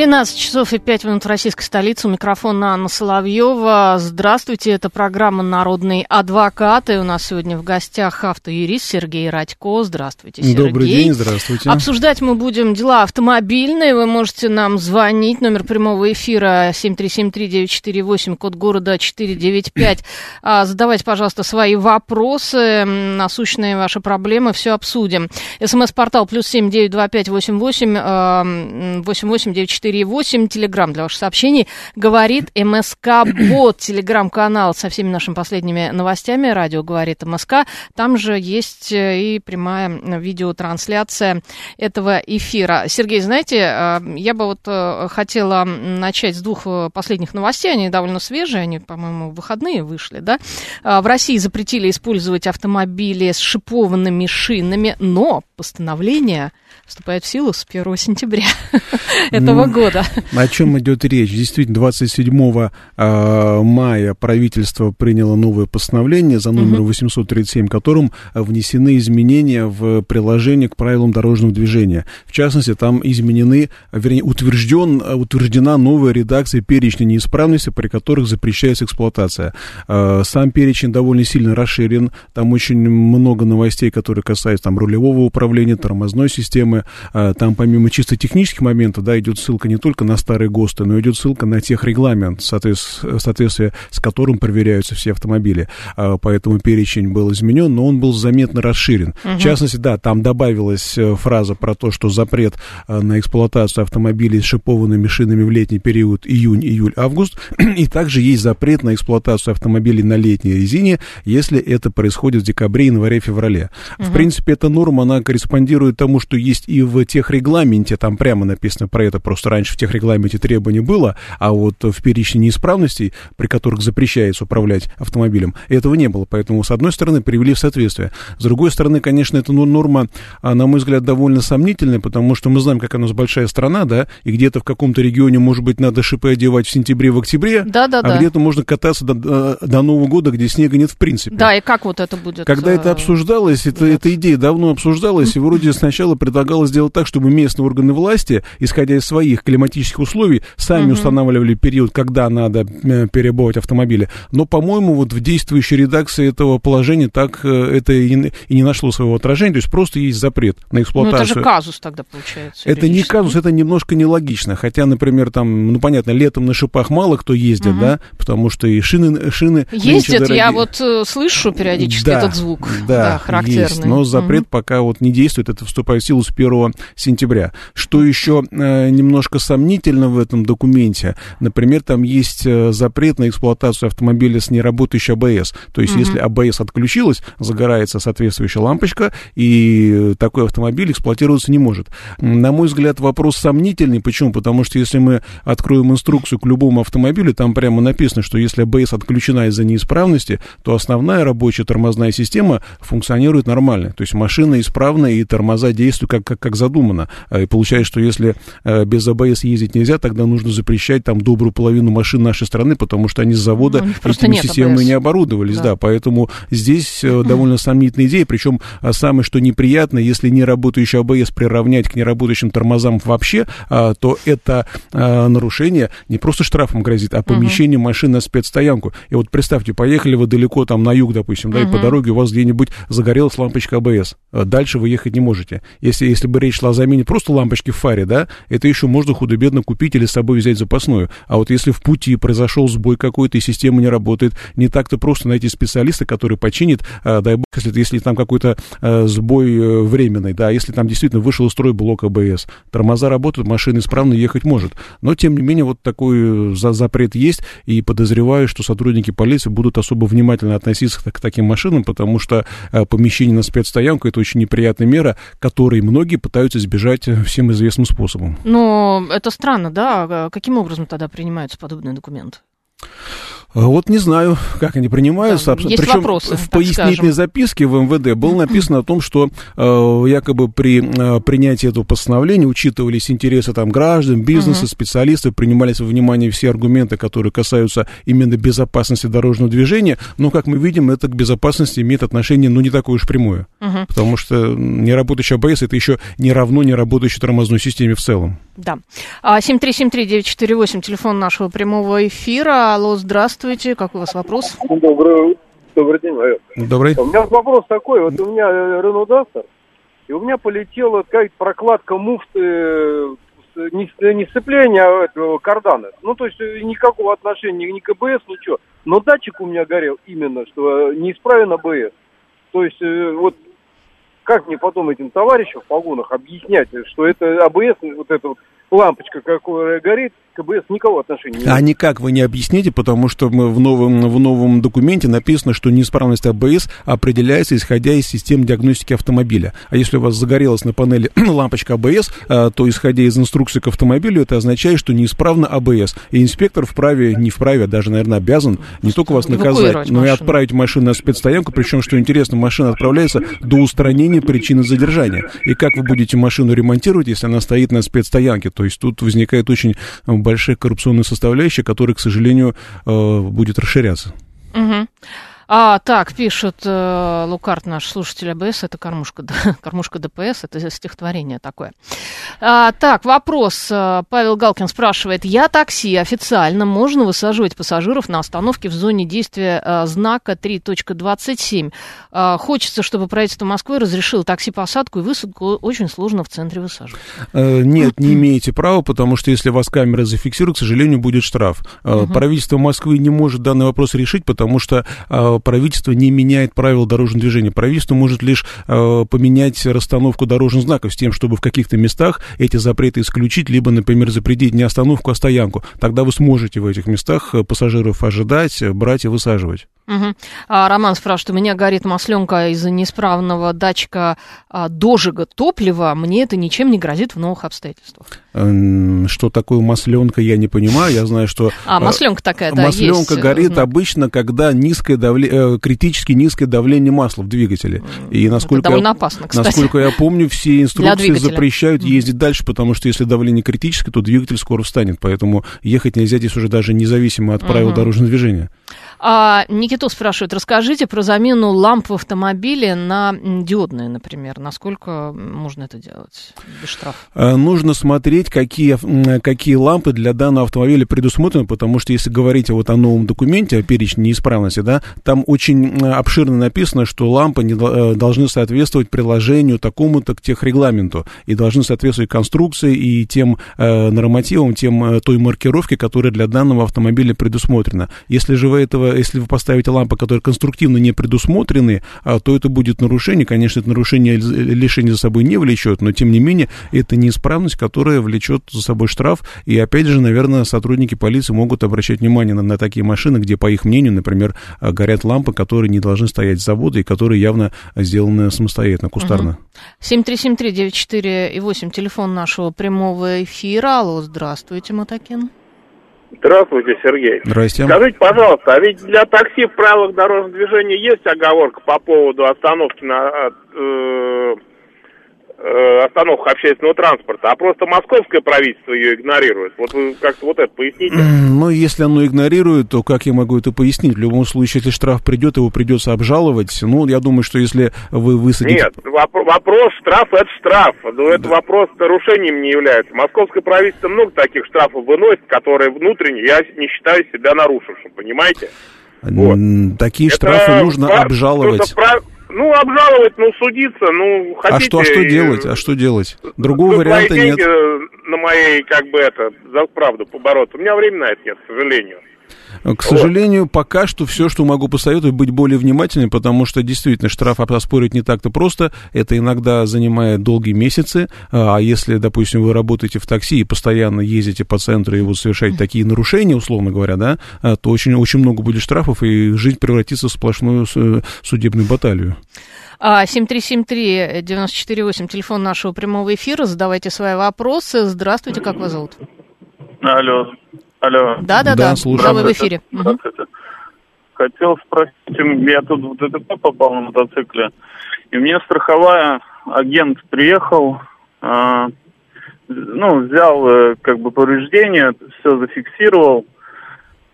13 часов и 5 минут в российской столице. У микрофона Анна Соловьева. Здравствуйте, это программа «Народный адвокат». И у нас сегодня в гостях автоюрист Сергей Радько. Здравствуйте, Сергей. Добрый день, здравствуйте. Обсуждать мы будем дела автомобильные. Вы можете нам звонить. Номер прямого эфира 7373948, код города 495. А, задавайте, пожалуйста, свои вопросы, насущные ваши проблемы. Все обсудим. СМС-портал плюс семь девять два пять восемь восемь восемь восемь девять 4,8. Телеграмм для ваших сообщений. Говорит МСК Бот. Телеграм-канал со всеми нашими последними новостями. Радио говорит МСК. Там же есть э, и прямая видеотрансляция этого эфира. Сергей, знаете, э, я бы вот э, хотела начать с двух последних новостей. Они довольно свежие. Они, по-моему, в выходные вышли, да? В России запретили использовать автомобили с шипованными шинами, но постановление вступает в силу с 1 сентября этого года. О чем идет речь? Действительно, 27 а, мая правительство приняло новое постановление за номером 837, которым внесены изменения в приложение к правилам дорожного движения. В частности, там изменены, вернее, утвержден, утверждена новая редакция перечня неисправностей, при которых запрещается эксплуатация. А, сам перечень довольно сильно расширен, там очень много новостей, которые касаются там рулевого управления, тормозной системы, а, там помимо чисто технических моментов, да, идет ссылка не только на старые ГОСТы, но идет ссылка на техрегламент, соответствие, соответствие с которым проверяются все автомобили. А, поэтому перечень был изменен, но он был заметно расширен. Угу. В частности, да, там добавилась э, фраза про то, что запрет э, на эксплуатацию автомобилей с шипованными шинами в летний период июнь, июль, август. И также есть запрет на эксплуатацию автомобилей на летней резине, если это происходит в декабре, январе, феврале. Угу. В принципе, эта норма, она корреспондирует тому, что есть и в техрегламенте, там прямо написано про это, просто раньше в техрегламенте требований было, а вот в перечне неисправностей, при которых запрещается управлять автомобилем, этого не было. Поэтому, с одной стороны, привели в соответствие. С другой стороны, конечно, эта норма, а, на мой взгляд, довольно сомнительная, потому что мы знаем, как она большая страна, да, и где-то в каком-то регионе, может быть, надо шипы одевать в сентябре, в октябре, да, да, а да. где-то можно кататься до, до Нового года, где снега нет в принципе. Да, и как вот это будет? Когда это э, обсуждалось, это, эта идея давно обсуждалась, и вроде сначала предлагалось сделать так, чтобы местные органы власти, исходя из своих климатических условий, сами угу. устанавливали период, когда надо э, перебывать автомобили. Но, по-моему, вот в действующей редакции этого положения так э, это и не, и не нашло своего отражения. То есть просто есть запрет на эксплуатацию. Ну, это же казус тогда получается. Это не казус, это немножко нелогично. Хотя, например, там, ну, понятно, летом на шипах мало кто ездит, угу. да, потому что и шины... шины Ездят, я вот э, слышу периодически да, этот звук. Да, да характерный. Есть, но запрет угу. пока вот не действует, это вступает в силу с 1 сентября. Что еще э, немножко сомнительно в этом документе, например, там есть э, запрет на эксплуатацию автомобиля с неработающей АБС. То есть, угу. если АБС отключилась, загорается соответствующая лампочка, и такой автомобиль эксплуатироваться не может. На мой взгляд, вопрос сомнительный. Почему? Потому что если мы откроем инструкцию к любому автомобилю, там прямо написано, что если АБС отключена из-за неисправности, то основная рабочая тормозная система функционирует нормально. То есть машина исправна и тормоза действуют как, как, как задумано. И получается, что если э, без АБС ездить нельзя, тогда нужно запрещать там добрую половину машин нашей страны, потому что они с завода ну, этими системами не оборудовались. Да. да, поэтому здесь э, довольно сомнительная идея, причем э, самое что неприятно, если не работающий АБС приравнять к неработающим тормозам вообще, то это нарушение не просто штрафом грозит, а помещение угу. машины на спецстоянку. И вот представьте, поехали вы далеко там на юг, допустим, да, и по дороге у вас где-нибудь загорелась лампочка АБС. Дальше вы ехать не можете. Если, если бы речь шла о замене просто лампочки в фаре, да, это еще можно худо-бедно купить или с собой взять запасную. А вот если в пути произошел сбой какой-то, и система не работает, не так-то просто найти специалиста, который починит, а, дай бог, если, если там какой-то а, сбой а, временный, да, если там действительно вышел из строя блок АБС. Тормоза работают, машина исправно ехать может. Но, тем не менее, вот такой за запрет есть, и подозреваю, что сотрудники полиции будут особо внимательно относиться к, таким машинам, потому что а, помещение на спецстоянку — это очень неприятная мера, которой многие пытаются избежать всем известным способом. Но это странно, да? А каким образом тогда принимаются подобные документы? А вот не знаю, как они принимаются. Да, есть Причем вопросы, в пояснительной скажем. записке в МВД было написано о том, что э, якобы при э, принятии этого постановления учитывались интересы там граждан, бизнеса, специалистов, принимались во внимание все аргументы, которые касаются именно безопасности дорожного движения. Но, как мы видим, это к безопасности имеет отношение, ну, не такое уж прямое. Потому что неработающий АБС это еще не равно неработающей тормозной системе в целом. Да. А, 7373948, телефон нашего прямого эфира. Алло, здравствуйте. Какой у вас вопрос? Добрый, добрый день, Майор. Добрый. У меня вопрос такой. Вот у меня э, Renault Duster, и у меня полетела какая-то прокладка муфты, э, не, не сцепление, а этого кардана. Ну, то есть э, никакого отношения ни к АБС, ничего. Но датчик у меня горел именно, что э, неисправен АБС. То есть э, вот как мне потом этим товарищам в погонах объяснять, что это АБС, вот эта вот лампочка, которая горит, к АБС никакого отношения не А никак вы не объясните, потому что мы в новом, в новом документе написано, что неисправность АБС определяется исходя из систем диагностики автомобиля. А если у вас загорелась на панели лампочка АБС, а, то исходя из инструкции к автомобилю, это означает, что неисправна АБС. И инспектор вправе, не вправе, а даже, наверное, обязан не только вас наказать, но и отправить машину на спецстоянку. Причем, что интересно, машина отправляется до устранения причины задержания. И как вы будете машину ремонтировать, если она стоит на спецстоянке? То есть тут возникает очень большая коррупционная составляющая, которая, к сожалению, э, будет расширяться. Мгм. А, так, пишет э, Лукард, наш слушатель АБС, это кормушка, кормушка ДПС, это стихотворение такое. А, так, вопрос. э, Павел Галкин спрашивает, я такси, официально можно высаживать пассажиров на остановке в зоне действия э, знака 3.27? А, хочется, чтобы правительство Москвы разрешило такси-посадку и высадку очень сложно в центре высаживать. Э, Нет, не имеете права, потому что если вас камера зафиксирует, к сожалению, будет штраф. Э, Правительство Москвы не может данный вопрос решить, потому что э, правительство не меняет правила дорожного движения. Правительство может лишь э, поменять расстановку дорожных знаков с тем, чтобы в каких-то местах эти запреты исключить, либо, например, запретить не остановку, а стоянку. Тогда вы сможете в этих местах э, пассажиров ожидать, э, брать и высаживать. Мгм. А, Роман спрашивает, у меня горит масленка из-за неисправного датчика а, дожига топлива, мне это ничем не грозит в новых обстоятельствах. Эм, Что такое масленка, я не понимаю. Я знаю, что... А, э, масленка такая, да, Масленка есть. э, горит знаю. обычно, когда низкое давле... э, критически низкое давление масла в двигателе. И насколько довольно я... опасно, кстати. Насколько я помню, все инструкции запрещают ездить дальше, потому что если давление критическое, то двигатель скоро встанет. Поэтому ехать нельзя здесь уже даже независимо от правил дорожного движения. А, Никито спрашивает, расскажите про замену ламп в автомобиле на диодные, например. Насколько можно это делать без штрафа? Э, Нужно смотреть, какие, какие лампы для данного автомобиля предусмотрены, потому что если говорить вот о новом документе, о перечне неисправности, да, там очень обширно написано, что лампы не, э, должны соответствовать приложению такому-то к техрегламенту и должны соответствовать конструкции и тем э, нормативам, тем э, той маркировке, которая для данного автомобиля предусмотрена. Если же вы этого, если вы поставите лампы, которые конструктивно не предусмотрены, а, то это будет нарушение. Конечно, это нарушение лишения за собой не влечет, но тем не менее это неисправность, которая влечет за собой штраф. И опять же, наверное, сотрудники полиции могут обращать внимание на, на такие машины, где, по их мнению, например, а, горят лампы, которые не должны стоять с завода и которые явно сделаны самостоятельно, кустарно. 7373948 и 8, телефон нашего прямого эфира. Алло, здравствуйте, Матакин. Здравствуйте, Сергей. Здрасте. Скажите, пожалуйста, а ведь для такси в правилах дорожного движения есть оговорка по поводу остановки на э, остановках общественного транспорта, а просто московское правительство ее игнорирует. Вот вы как-то вот это поясните. Ну, если оно игнорирует, то как я могу это пояснить? В любом случае, если штраф придет, его придется обжаловать. Ну, я думаю, что если вы высадите... Нет, воп- вопрос штраф это штраф. Но это вопрос нарушением не является. Московское правительство много таких штрафов выносит, которые внутренне я не считаю себя нарушившим, понимаете? Вот. Такие Это штрафы нужно обжаловать. просто пра- Ну, обжаловать, ну, судиться, ну, хотите... А что, а что делать? А что делать? Другого варианта нет. на моей, как бы, это, за правду побороться. У меня времени на это нет, к сожалению. К сожалению, пока что все, что могу посоветовать, быть более внимательным, потому что действительно штраф оспорить не так-то просто. Это иногда занимает долгие месяцы. А если, допустим, вы работаете в такси и постоянно ездите по центру и вот совершаете такие нарушения, условно говоря, да, а, то очень, очень много будет штрафов, и жизнь превратится в сплошную с- судебную баталию. А, 7373948, телефон нашего прямого эфира. Задавайте свои вопросы. Здравствуйте, как вас зовут? Алло. Алло. Да-да-да, Да, слушаю. вы в эфире. Здравствуйте. Хотел спросить, я тут в ДТП попал на мотоцикле, и мне страховая агент приехал, а, ну, взял э, как бы повреждение, все зафиксировал,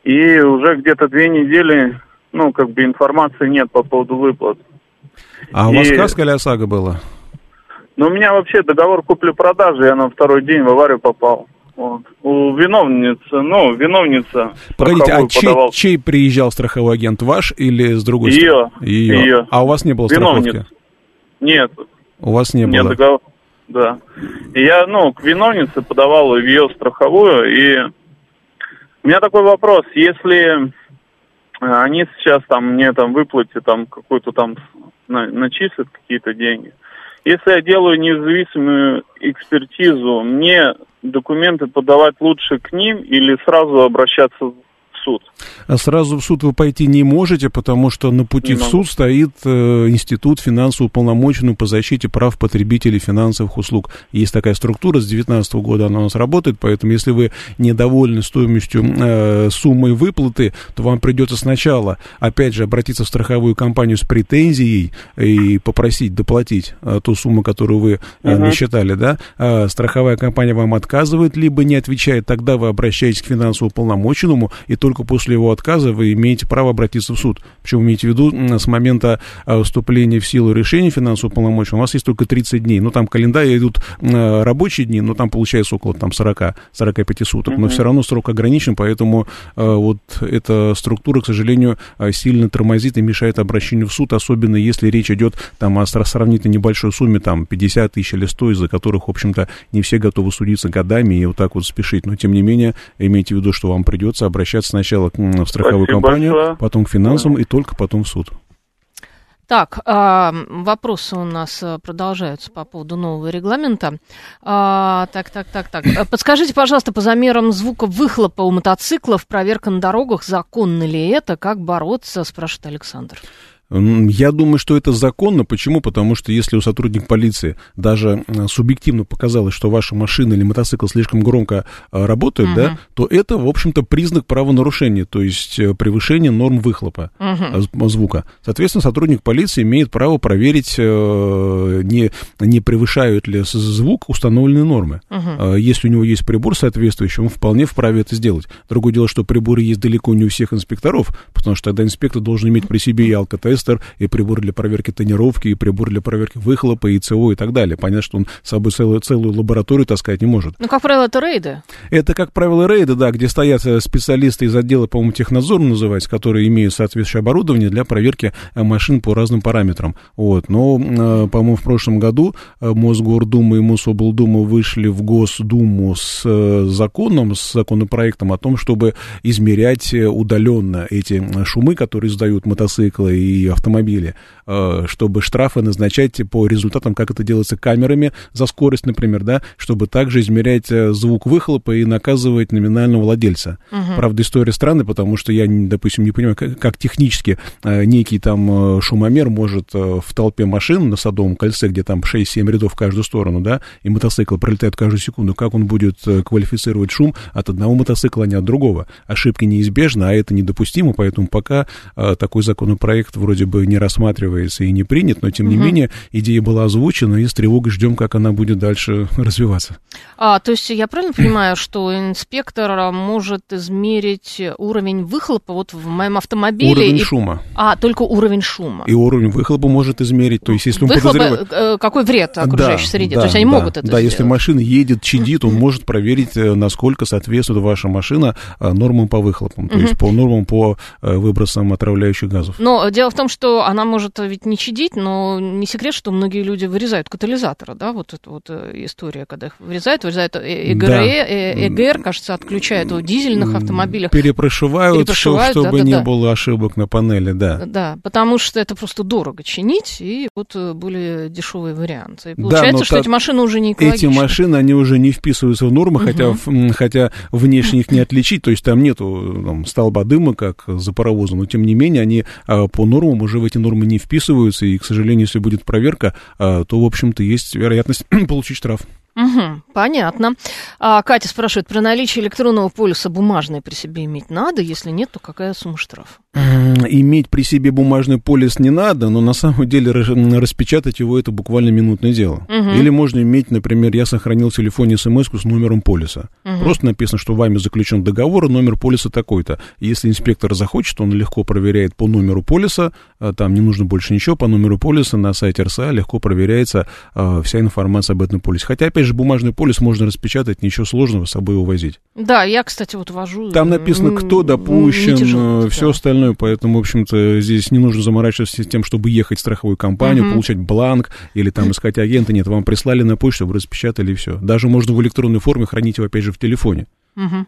и уже где-то две недели, ну, как бы информации нет по поводу выплат. А у вас И- каска или ОСАГО было? Но у меня вообще договор купли-продажи, я на второй день в аварию попал. Вот. У виновницы, ну, виновница Погодите, а чей, подавал. чей приезжал страховой агент, ваш или с другой Её. стороны? Ее. Её. А у вас не было страховки? Виновница. Нет, У вас не было. договор, да. И я, ну, к виновнице подавал в ее страховую, и у меня такой вопрос, если э, они сейчас там мне там выплатят там какую-то там на- начислят какие-то деньги, если я делаю независимую экспертизу, мне документы подавать лучше к ним или сразу обращаться суд? А Сразу в суд вы пойти не можете, потому что на пути Не в могу. суд стоит э, Институт финансово уполномоченный по защите прав потребителей финансовых услуг. Есть такая структура, с 2019 года она у нас работает, поэтому если вы недовольны стоимостью э, суммы выплаты, то вам придется сначала, опять же, обратиться в страховую компанию с претензией и попросить доплатить э, ту сумму, которую вы э, Мгм. насчитали, да. А страховая компания вам отказывает, либо не отвечает, тогда вы обращаетесь к финансово уполномоченному, и только после его отказа вы имеете право обратиться в суд. Причем имейте в виду, с момента а, вступления в силу решения финансового уполномоченного у вас есть только 30 дней. Ну, там календарь идут м, рабочие дни, но там получается около там, 40-45 суток. Но все равно срок ограничен, поэтому а, вот эта структура, к сожалению, а, сильно тормозит и мешает обращению в суд, особенно если речь идет там о сра- сравнительно небольшой сумме, там 50 тысяч или 100, из-за которых, в общем-то, не все готовы судиться годами и вот так вот спешить. Но, тем не менее, имейте в виду, что вам придется обращаться сначала в страховую Спасибо компанию, большое. потом к финансовым и только потом в суд. Так, а, вопросы у нас а, продолжаются по поводу нового регламента. А, так, так, так, так. А, Подскажите, пожалуйста, по замерам звука выхлопа у мотоциклов, проверка на дорогах, законно ли это, как бороться, спрашивает Александр. Я думаю, что это законно. Почему? Потому что если у сотрудника полиции даже субъективно показалось, что ваша машина или мотоцикл слишком громко э, работает, Мгм. да, то это, в общем-то, признак правонарушения, то есть э, превышение норм выхлопа з- звука. Соответственно, сотрудник полиции имеет право проверить, э, не, не превышают ли звук установленные нормы. Э, Если у него есть прибор соответствующий, он вполне вправе это сделать. Другое дело, что приборы есть далеко не у всех инспекторов, потому что тогда инспектор должен иметь при себе и алкотестер, и прибор для проверки тонировки, и прибор для проверки выхлопа, и ЦО, и так далее. Понятно, что он с собой целую, целую лабораторию таскать не может. Ну, как правило, это рейды. Это, как правило, рейды, да, где стоят э, специалисты из отдела, по-моему, технадзор называется, которые имеют соответствующее оборудование для проверки э, машин по разным параметрам. Вот. Но, э, по-моему, в прошлом году Мосгордума и Мособлдума вышли в Госдуму с законом, с законопроектом о том, чтобы измерять удаленно эти шумы, которые издают мотоциклы и автомобили, э, чтобы штрафы назначать по результатам, как это делается камерами за скорость, например, да, чтобы также измерять э, звук выхлопа и наказывать номинального владельца. Правда, история странная, потому что я, допустим, не понимаю, как, как технически э, некий там шумомер может в толпе машин на Садовом кольце, где там 6-7 рядов в каждую сторону, да, и мотоцикл пролетает каждую секунду, как он будет квалифицировать шум от одного мотоцикла, а не от другого. Ошибки неизбежны, а это недопустимо, поэтому пока такой законопроект вроде бы не рассматривается и не принят, но тем не менее идея была озвучена, и с тревогой ждем, как она будет дальше развиваться. А, то есть я правильно понимаю, что инспектор а, может измерить уровень выхлопа вот в моем автомобиле? Уровень и- шума. А, только уровень шума. И уровень выхлопа может измерить, то есть если он Выхлопа, подозревает... э, какой вред окружающей Да, среде? да, то есть они да, могут это Да, если сделать. машина едет, чадит, он может проверить, э, насколько соответствует ваша машина э, нормам по выхлопам, то есть по нормам по выбросам отравляющих газов. Но дело в том, что она может ведь не чадить, но не секрет, что многие люди вырезают катализаторы, да, вот эта вот э, история, когда их вырезают, вырезают э, ЭГР, Да. э, ЭГР, кажется, отключают в дизельных автомобилях. Перепрошивают, Перепрошивают, чтоб- чтобы да-да-да. не было ошибок на панели, да. Да, потому что это просто дорого чинить, и вот э, более дешевые варианты. И Да, получается, но что та- эти машины уже не Эти экологичны. машины, они уже не вписываются в нормы, хотя, в- м, хотя внешне их не отличить, то есть там нету там, столба дыма, как за паровозом, но тем не менее они а, по нормам уже в эти нормы не вписываются, и, к сожалению, если будет проверка, а, то, в общем-то, есть вероятность получить штраф. Угу, понятно. А, Катя спрашивает, про наличие электронного полюса бумажный при себе иметь надо? Если нет, то какая сумма штрафа? Иметь при себе бумажный полис не надо, но на самом деле распечатать его это буквально минутное дело. Угу. Или можно иметь, например, я сохранил в телефоне смс с номером полиса. Угу. Просто написано, что вами заключен договор, номер полиса такой-то. Если инспектор захочет, он легко проверяет по номеру полиса, а там не нужно больше ничего, по номеру полиса на сайте РСА легко проверяется э, вся информация об этом полисе. Хотя, опять же, бумажный полис можно распечатать, ничего сложного с собой увозить. Да, я, кстати, вот вожу. Там написано, кто допущен, тяжело, все да. Остальное, поэтому, в общем-то, здесь не нужно заморачиваться тем, чтобы ехать в страховую компанию, угу. получать бланк или там искать агента. Нет, вам прислали на почту, вы распечатали и все. Даже можно в электронной форме хранить его, опять же, в телефоне. Угу.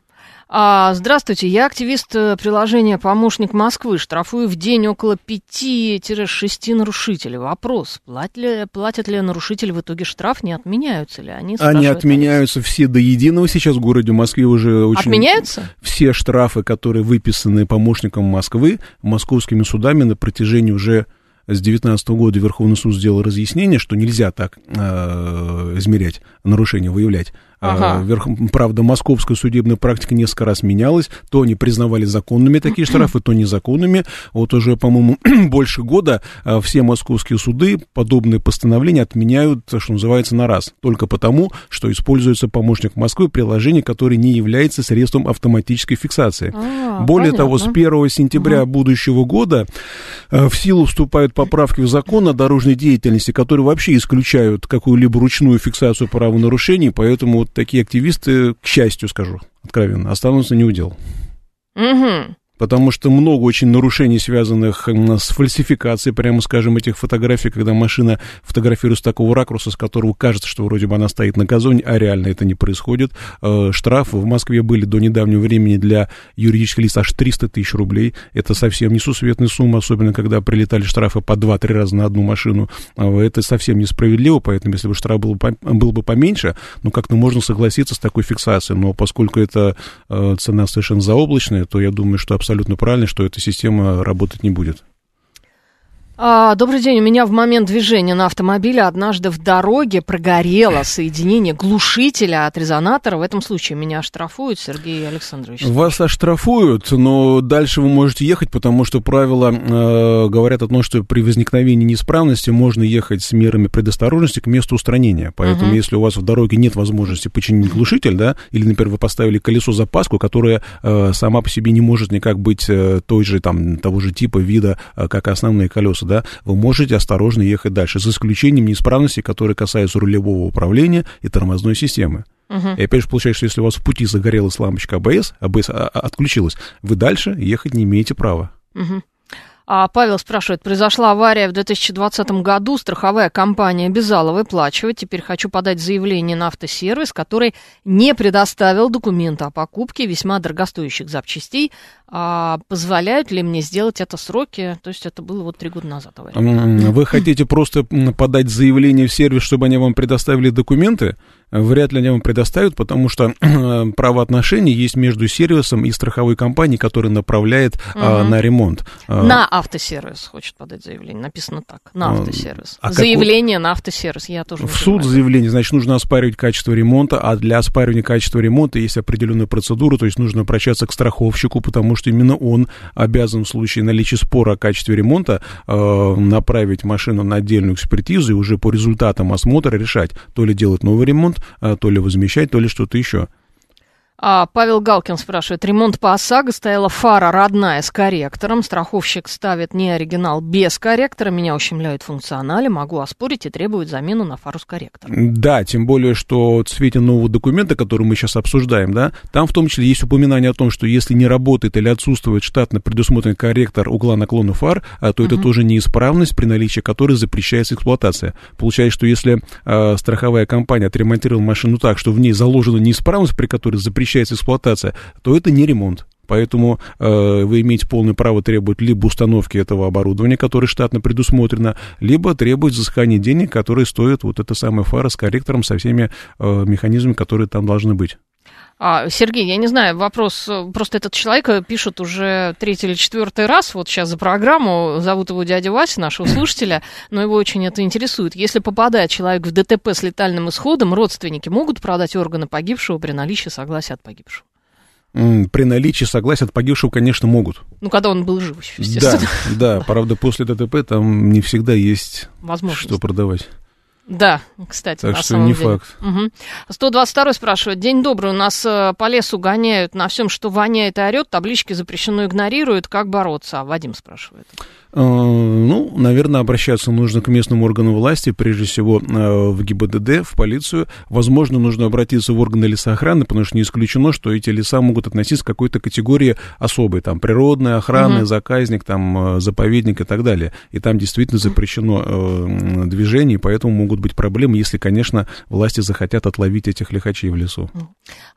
А, здравствуйте, я активист э, приложения «Помощник Москвы». Штрафую в день около 5-6 нарушителей. Вопрос, платят ли, платят ли нарушители в итоге штраф, не отменяются ли они? Они отменяются все до единого сейчас в городе Москве уже очень... Отменяются? Все штрафы, которые выписаны помощником Москвы, московскими судами на протяжении уже с 2019 года Верховный суд сделал разъяснение, что нельзя так э, измерять нарушения, выявлять. Ага. Верх, правда, московская судебная практика несколько раз менялась. То они признавали законными такие штрафы, то незаконными. Вот уже, по-моему, больше года а, все московские суды подобные постановления отменяют, что называется, на раз. Только потому, что используется помощник Москвы приложение, которое не является средством автоматической фиксации. А, Более понятно. того, с 1 сентября угу. будущего года а, в силу вступают поправки в закон о дорожной деятельности, которые вообще исключают какую-либо ручную фиксацию правонарушений, поэтому такие активисты, к счастью скажу откровенно, останутся не у дел. Угу потому что много очень нарушений, связанных с фальсификацией, прямо скажем, этих фотографий, когда машина фотографируется с такого ракурса, с которого кажется, что вроде бы она стоит на газоне, а реально это не происходит. Э, штрафы в Москве были до недавнего времени для юридических лиц аж 300 тысяч рублей. Это совсем несусветная сумма, особенно когда прилетали штрафы по 2-3 раза на одну машину. Э, это совсем несправедливо, поэтому если бы штраф был, был бы поменьше, ну как-то можно согласиться с такой фиксацией. Но поскольку это э, цена совершенно заоблачная, то я думаю, что абсолютно абсолютно правильно, что эта система работать не будет. А, добрый день. У меня в момент движения на автомобиле однажды в дороге прогорело соединение глушителя от резонатора. В этом случае меня оштрафуют, Сергей Александрович. Вас оштрафуют, но дальше вы можете ехать, потому что правила э, говорят о том, что при возникновении неисправности можно ехать с мерами предосторожности к месту устранения. Поэтому, uh-huh. если у вас в дороге нет возможности починить глушитель, да, или, например, вы поставили колесо запаску, которое э, сама по себе не может никак быть э, той же, там, того же типа, вида, э, как основные колеса, да, вы можете осторожно ехать дальше, за исключением неисправностей, которые касаются рулевого управления и тормозной системы. Uh-huh. И опять же получается, что если у вас в пути загорелась лампочка АБС, АБС а, а, отключилась, вы дальше ехать не имеете права. Uh-huh. А Павел спрашивает, произошла авария в 2020 году, страховая компания обязала выплачивать, теперь хочу подать заявление на автосервис, который не предоставил документы о покупке весьма дорогостоящих запчастей. А позволяют ли мне сделать это сроки? То есть это было вот три года назад. Авария. Вы хотите просто подать заявление в сервис, чтобы они вам предоставили документы? Вряд ли они вам предоставят, потому что правоотношения есть между сервисом и страховой компанией, которая направляет угу. а, на ремонт. А, на автосервис хочет подать заявление. Написано так. На а, автосервис. А заявление какой... на автосервис. Я тоже В суд заявление, значит, нужно оспаривать качество ремонта, а для оспаривания качества ремонта есть определенная процедура, то есть нужно обращаться к страховщику, потому что именно он обязан в случае наличия спора о качестве ремонта э, направить машину на отдельную экспертизу и уже по результатам осмотра решать, то ли делать новый ремонт, то ли возмещать, то ли что-то еще. А, Павел Галкин спрашивает, ремонт по ОСАГО стояла фара родная с корректором, страховщик ставит не оригинал без корректора, меня ущемляют функционале, могу оспорить и требует замену на фару с корректором. Да, тем более, что в цвете нового документа, который мы сейчас обсуждаем, да, там в том числе есть упоминание о том, что если не работает или отсутствует штатно предусмотренный корректор угла наклона фар, а, то uh-huh. это тоже неисправность, при наличии которой запрещается эксплуатация. Получается, что если э, страховая компания отремонтировала машину так, что в ней заложена неисправность, при которой запрещается запрещается эксплуатация, то это не ремонт. Поэтому э, вы имеете полное право требовать либо установки этого оборудования, которое штатно предусмотрено, либо требовать взыскания денег, которые стоят вот эта самая фара с корректором, со всеми э, механизмами, которые там должны быть. А, Сергей, я не знаю, вопрос, э, просто этот человек э, пишет уже третий или четвертый раз, вот сейчас за программу, зовут его дядя Вася, нашего слушателя, но его очень это интересует. Если попадает человек в ДТП с летальным исходом, родственники могут продать органы погибшего при наличии согласия от погибшего? При наличии согласия от погибшего, конечно, могут. Ну, когда он был жив еще, естественно. Да, да, правда, после ДТП там не всегда есть что продавать. Да, кстати, так на что самом не деле. факт. Угу. 122 спрашивает. День добрый, у нас э, по лесу гоняют на всем, что воняет и орет, таблички запрещено игнорируют. Как бороться? А Вадим спрашивает. Э, ну, наверное, обращаться нужно к местному органу власти, прежде всего э, в ГИБДД, в полицию. Возможно, нужно обратиться в органы лесоохраны, потому что не исключено, что эти леса могут относиться к какой-то категории особой, там, природная охрана, угу. заказник, там, э, заповедник и так далее. И там действительно запрещено э, движение, поэтому могут быть проблемы, если, конечно, власти захотят отловить этих лихачей в лесу.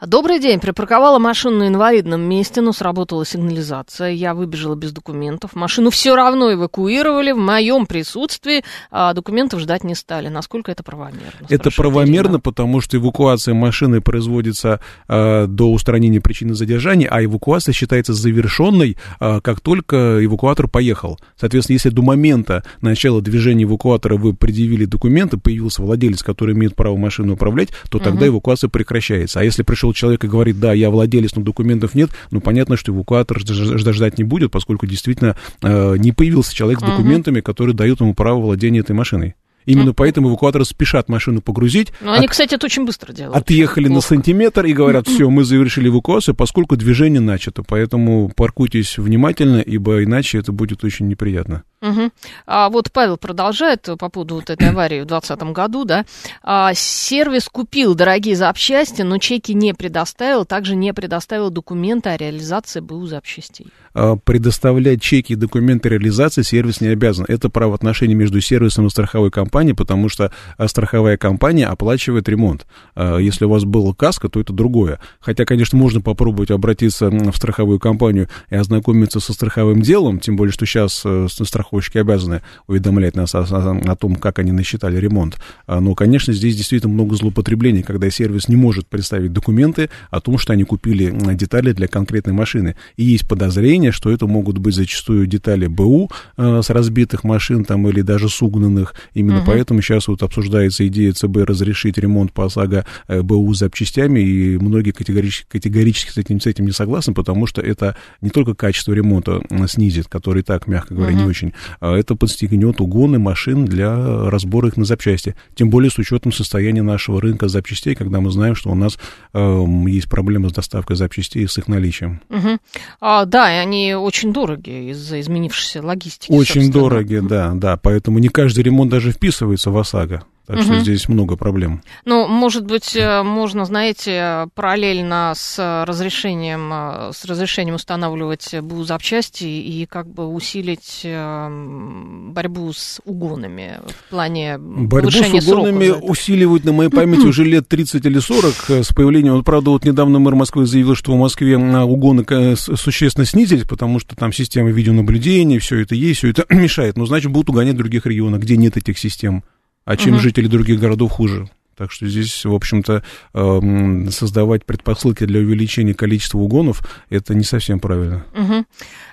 Добрый день. Припарковала машину на инвалидном месте, но сработала сигнализация. Я выбежала без документов. Машину все равно давно эвакуировали в моем присутствии, а документов ждать не стали. Насколько это правомерно? Это правомерно, потому что эвакуация машины производится э, до устранения причины задержания, а эвакуация считается завершенной, э, как только эвакуатор поехал. Соответственно, если до момента начала движения эвакуатора вы предъявили документы, появился владелец, который имеет право машину управлять, то тогда угу. эвакуация прекращается. А если пришел человек и говорит, да, я владелец, но документов нет, ну понятно, что эвакуатор ждать не будет, поскольку действительно э, не появился появился человек с документами, угу. которые дают ему право владения этой машиной. Именно поэтому эвакуаторы спешат машину погрузить. Ну, они, от... кстати, это очень быстро делают. Отъехали на сантиметр и говорят, все, мы завершили эвакуацию, поскольку движение начато. Поэтому паркуйтесь внимательно, ибо иначе это будет очень неприятно. Угу. А вот Павел продолжает по поводу вот этой аварии в 2020 году, да. А, сервис купил дорогие запчасти, но чеки не предоставил, также не предоставил документы о реализации БУ запчастей. А, предоставлять чеки и документы реализации сервис не обязан. Это правоотношение между сервисом и страховой компанией, потому что а, страховая компания оплачивает ремонт. А, если у вас было каска, то это другое. Хотя, конечно, можно попробовать обратиться в страховую компанию и ознакомиться со страховым делом, тем более, что сейчас э, страховая страховщики обязаны уведомлять нас о, о, о том, как они насчитали ремонт. А, но, конечно, здесь действительно много злоупотреблений, когда сервис не может представить документы о том, что они купили детали для конкретной машины. И есть подозрение, что это могут быть зачастую детали БУ э, с разбитых машин там, или даже с угнанных. Именно угу. поэтому сейчас вот обсуждается идея ЦБ разрешить ремонт по ОСАГО э, БУ запчастями, и многие категорически, категорически с, этим, с этим не согласны, потому что это не только качество ремонта снизит, который так, мягко говоря, угу. не очень, а это подстегнет угоны машин для разбора их на запчасти. Тем более с учетом состояния нашего рынка запчастей, когда мы знаем, что у нас э, есть проблемы с доставкой запчастей и с их наличием. Угу. А, да, и они очень дорогие из-за изменившейся логистики. Очень собственно. дорогие, да, да. Поэтому не каждый ремонт даже вписывается в ОСАГО. Так угу. что здесь много проблем. Ну, может быть, э, можно, знаете, параллельно с разрешением, э, с разрешением устанавливать БУ запчасти и как бы усилить э, борьбу с угонами в плане Борьбу с угонами усиливают, на моей памяти, уже лет 30 или 40 с появлением. Вот, правда, вот недавно мэр Москвы заявил, что в Москве угоны существенно снизились, потому что там система видеонаблюдения, все это есть, все это мешает. Но, значит, будут угонять в других регионах, где нет этих систем а чем угу. жители других городов хуже. Так что здесь, в общем-то, эм, создавать предпосылки для увеличения количества угонов, это не совсем правильно. Угу.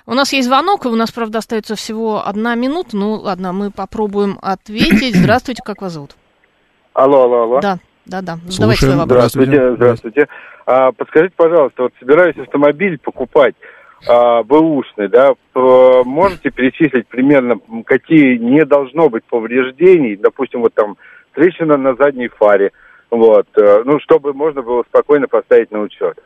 У нас есть звонок, и у нас, правда, остается всего одна минута. Ну, ладно, мы попробуем ответить. Здравствуйте, как вас зовут? Алло, алло, алло. Да, да, да. Задавайте свой вопрос. Здравствуйте, здравствуйте. А, подскажите, пожалуйста, вот собираюсь автомобиль покупать а, бэушный, да, можете перечислить примерно, какие не должно быть повреждений, допустим, вот там трещина на задней фаре, вот, э, ну, чтобы можно было спокойно поставить на учет.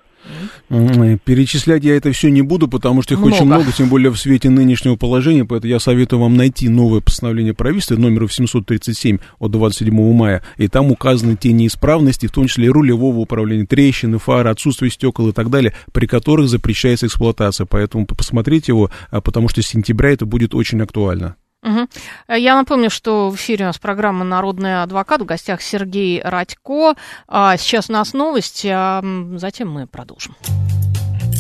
Перечислять я это все не буду, потому что их много. очень много, тем более в свете нынешнего положения, поэтому я советую вам найти новое постановление правительства номер 737 от 27 мая, и там указаны те неисправности, в том числе и рулевого управления, трещины, фары, отсутствие стекол и так далее, при которых запрещается эксплуатация, поэтому посмотрите его, а, потому что с сентября это будет очень актуально. Угу. Я напомню, что в эфире у нас программа «Народный адвокат». В гостях Сергей Радько. А сейчас у нас новости, а затем мы продолжим.